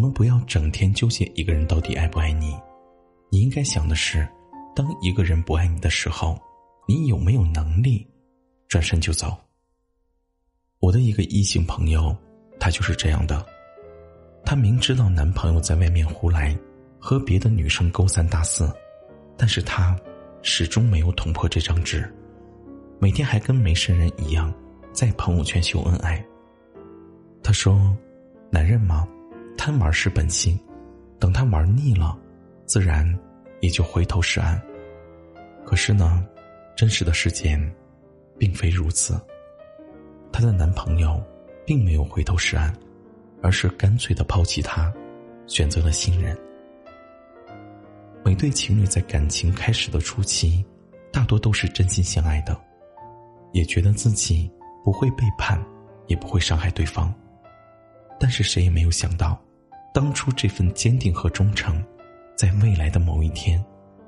我们不要整天纠结一个人到底爱不爱你，你应该想的是，当一个人不爱你的时候，你有没有能力转身就走？我的一个异性朋友，他就是这样的，他明知道男朋友在外面胡来，和别的女生勾三搭四，但是他始终没有捅破这张纸，每天还跟没事人一样在朋友圈秀恩爱。他说：“男人嘛。”贪玩是本性，等他玩腻了，自然也就回头是岸。可是呢，真实的世界并非如此。她的男朋友并没有回头是岸，而是干脆的抛弃她，选择了新人。每对情侣在感情开始的初期，大多都是真心相爱的，也觉得自己不会背叛，也不会伤害对方。但是谁也没有想到。当初这份坚定和忠诚，在未来的某一天，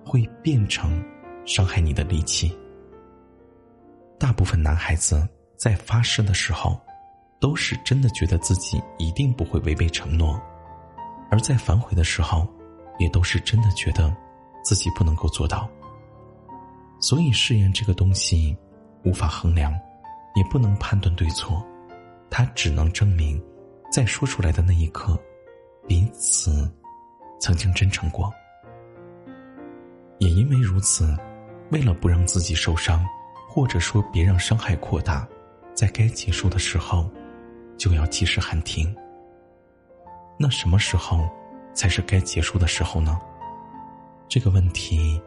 会变成伤害你的利器。大部分男孩子在发誓的时候，都是真的觉得自己一定不会违背承诺；而在反悔的时候，也都是真的觉得自己不能够做到。所以，誓言这个东西，无法衡量，也不能判断对错，它只能证明，在说出来的那一刻。彼此曾经真诚过，也因为如此，为了不让自己受伤，或者说别让伤害扩大，在该结束的时候，就要及时喊停。那什么时候才是该结束的时候呢？这个问题，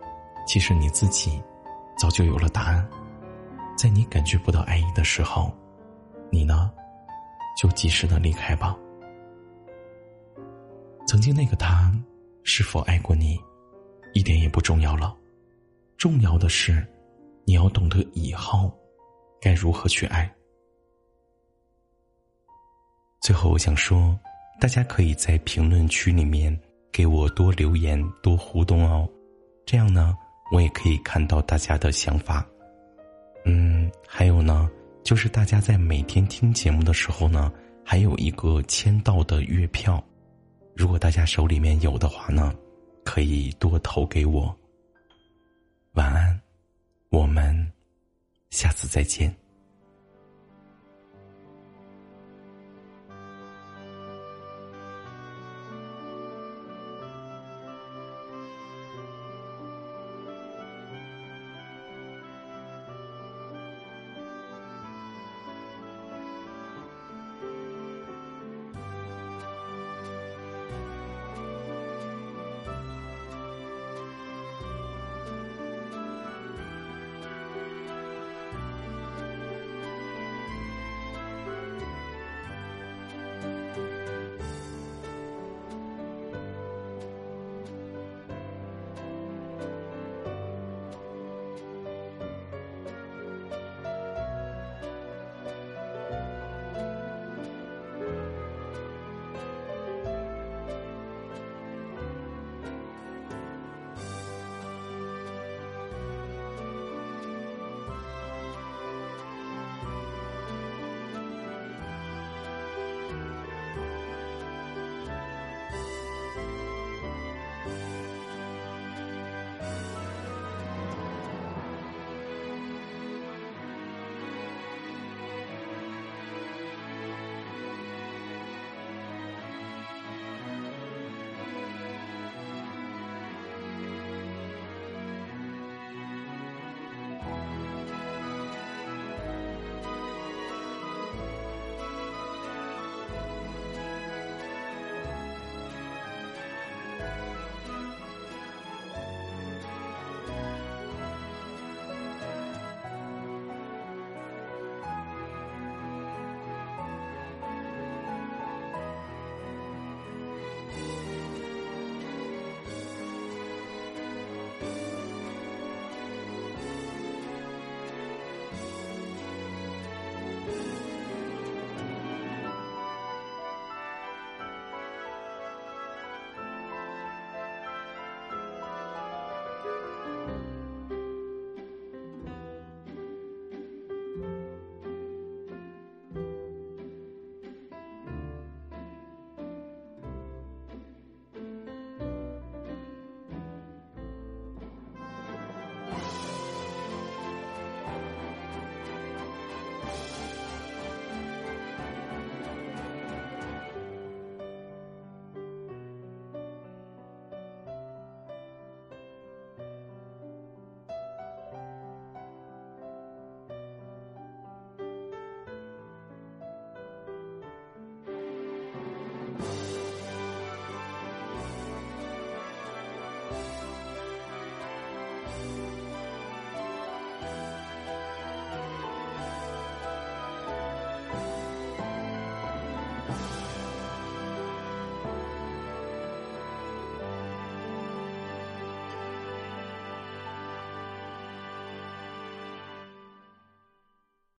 其实你自己早就有了答案。在你感觉不到爱意的时候，你呢，就及时的离开吧。曾经那个他，是否爱过你，一点也不重要了。重要的是，你要懂得以后该如何去爱。最后，我想说，大家可以在评论区里面给我多留言、多互动哦，这样呢，我也可以看到大家的想法。嗯，还有呢，就是大家在每天听节目的时候呢，还有一个签到的月票。如果大家手里面有的话呢，可以多投给我。晚安，我们下次再见。